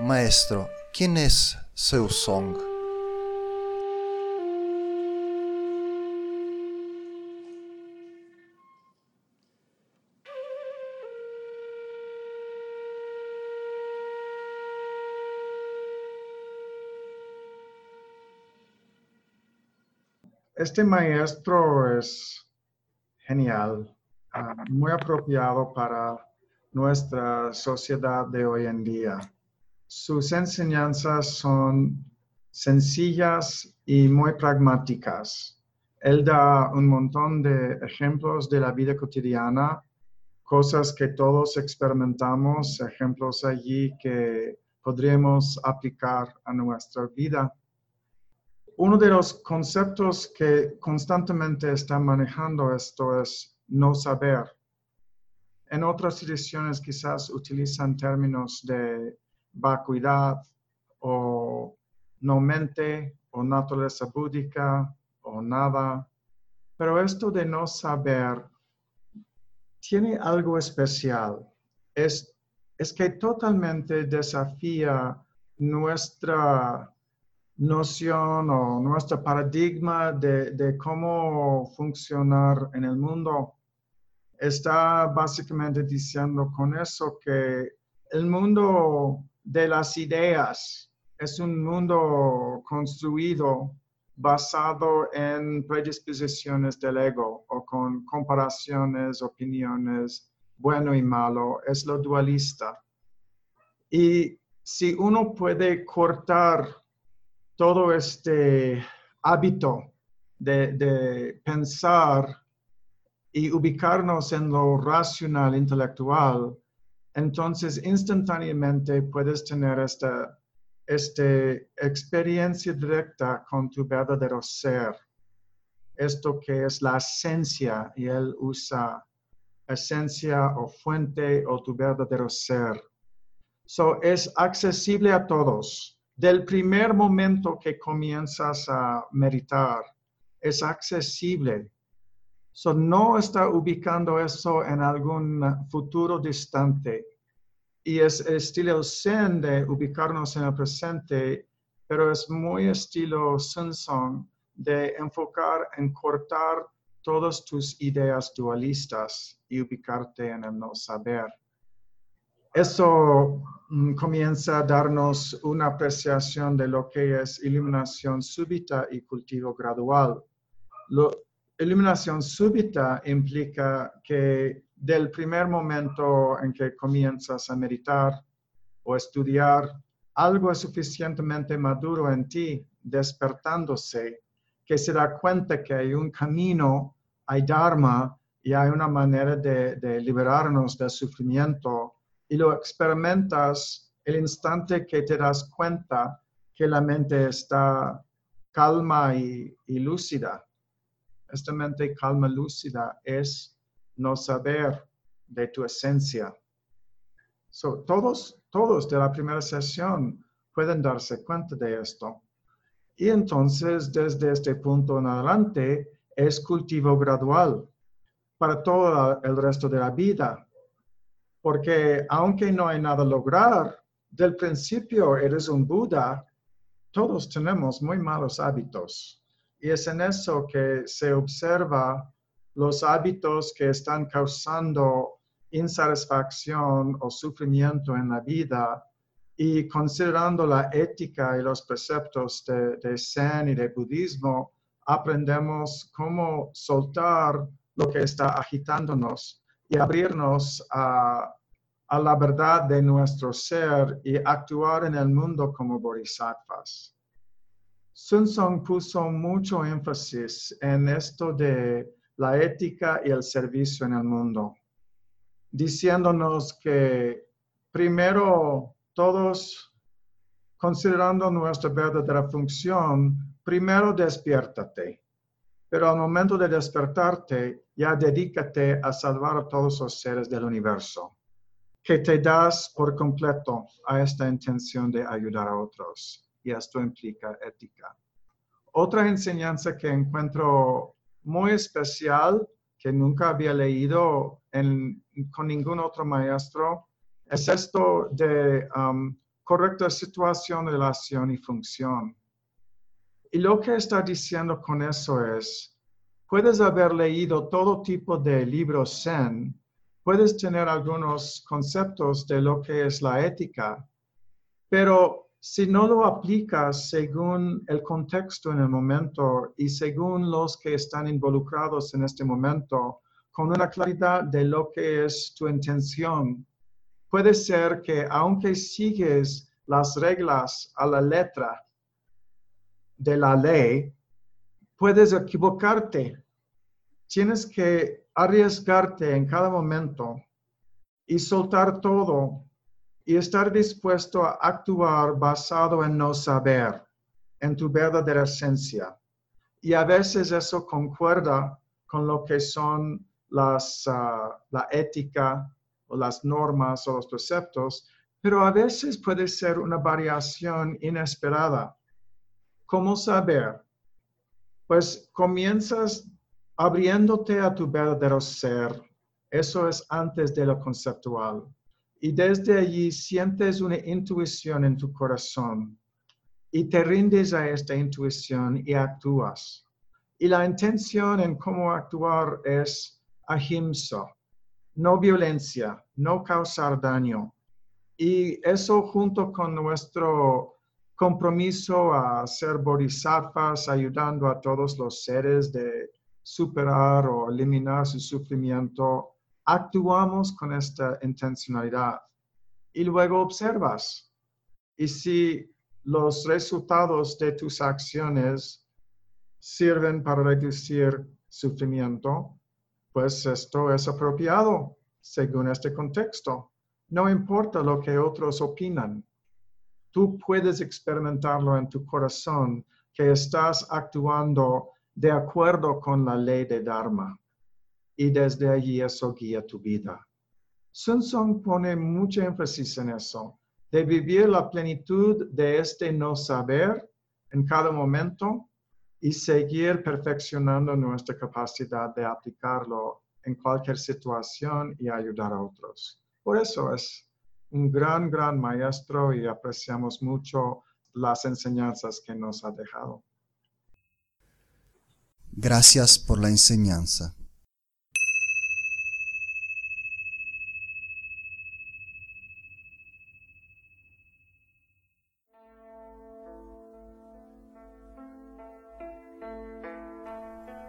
Maestro, ¿quién es Song? Este maestro es genial, ah, muy apropiado para nuestra sociedad de hoy en día. Sus enseñanzas son sencillas y muy pragmáticas. Él da un montón de ejemplos de la vida cotidiana, cosas que todos experimentamos, ejemplos allí que podríamos aplicar a nuestra vida. Uno de los conceptos que constantemente está manejando esto es no saber. En otras ediciones quizás utilizan términos de vacuidad o no mente o naturaleza búdica o nada. Pero esto de no saber tiene algo especial. Es, es que totalmente desafía nuestra noción o nuestro paradigma de, de cómo funcionar en el mundo. Está básicamente diciendo con eso que el mundo de las ideas. Es un mundo construido basado en predisposiciones del ego o con comparaciones, opiniones, bueno y malo. Es lo dualista. Y si uno puede cortar todo este hábito de, de pensar y ubicarnos en lo racional, intelectual, entonces instantáneamente puedes tener esta, experiencia directa con tu verdadero ser. Esto que es la esencia y él usa esencia o fuente o tu verdadero ser. So, es accesible a todos. Del primer momento que comienzas a meditar, es accesible So, no está ubicando eso en algún futuro distante. Y es estilo Zen de ubicarnos en el presente, pero es muy estilo Sun Song de enfocar en cortar todas tus ideas dualistas y ubicarte en el no saber. Eso mm, comienza a darnos una apreciación de lo que es iluminación súbita y cultivo gradual. Iluminación súbita implica que del primer momento en que comienzas a meditar o estudiar, algo es suficientemente maduro en ti, despertándose, que se da cuenta que hay un camino, hay Dharma y hay una manera de, liberarnos del sufrimiento. Y lo experimentas el instante que te das cuenta que la mente está calma y lúcida esta mente calma lúcida es no saber de tu esencia. todos, todos de la primera sesión pueden darse cuenta de esto. Y entonces, desde este punto en adelante, es cultivo gradual para todo el resto de la vida. Porque aunque no hay nada a lograr, del principio eres un Buda, todos tenemos muy malos hábitos. Y es en eso que se observa los hábitos que están causando insatisfacción o sufrimiento en la vida y considerando la ética y los preceptos de, Zen y de budismo, aprendemos cómo soltar lo que está agitándonos y abrirnos a la verdad de nuestro ser y actuar en el mundo como bodhisattvas. Sun Song puso mucho énfasis en esto de la ética y el servicio en el mundo, diciéndonos que primero todos, considerando nuestra verdadera función, primero despiértate, pero al momento de despertarte, ya dedícate a salvar a todos los seres del universo, que te das por completo a esta intención de ayudar a otros. Y esto implica ética. Otra enseñanza que encuentro muy especial, que nunca había leído con ningún otro maestro, es esto de um, correcta situación, relación y función. Y lo que está diciendo con eso es, puedes haber leído todo tipo de libros Zen, puedes tener algunos conceptos de lo que es la ética, pero si no lo aplicas según el contexto en el momento y según los que están involucrados en este momento, con una claridad de lo que es tu intención, puede ser que aunque sigues las reglas a la letra, de la ley, puedes equivocarte. Tienes que arriesgarte en cada momento y soltar todo y estar dispuesto a actuar basado en no saber, en tu verdadera esencia. Y a veces eso concuerda con lo que son las, ah, la ética o las normas o los preceptos, pero a veces puede ser una variación inesperada ¿Cómo saber? Pues comienzas abriéndote a tu verdadero ser. Eso es antes de lo conceptual. Y desde allí sientes una intuición en tu corazón y te rindes a esta intuición y actúas. Y la intención en cómo actuar es ahimsa, no violencia, no causar daño. Y eso junto con nuestro compromiso a ser bodhisattvas, ayudando a todos los seres de superar o eliminar su sufrimiento, actuamos con esta intencionalidad. Y luego observas. Y si los resultados de tus acciones sirven para reducir sufrimiento, pues esto es apropiado según este contexto. No importa lo que otros opinan tú puedes experimentarlo en tu corazón que estás actuando de acuerdo con la ley de Dharma. Y desde allí eso guía tu vida. Sun Song pone mucho énfasis en eso, de vivir la plenitud de este no saber en cada momento y seguir perfeccionando nuestra capacidad de aplicarlo en cualquier situación y ayudar a otros. Por eso es un gran, gran maestro y apreciamos mucho las enseñanzas que nos ha dejado. Gracias por la enseñanza.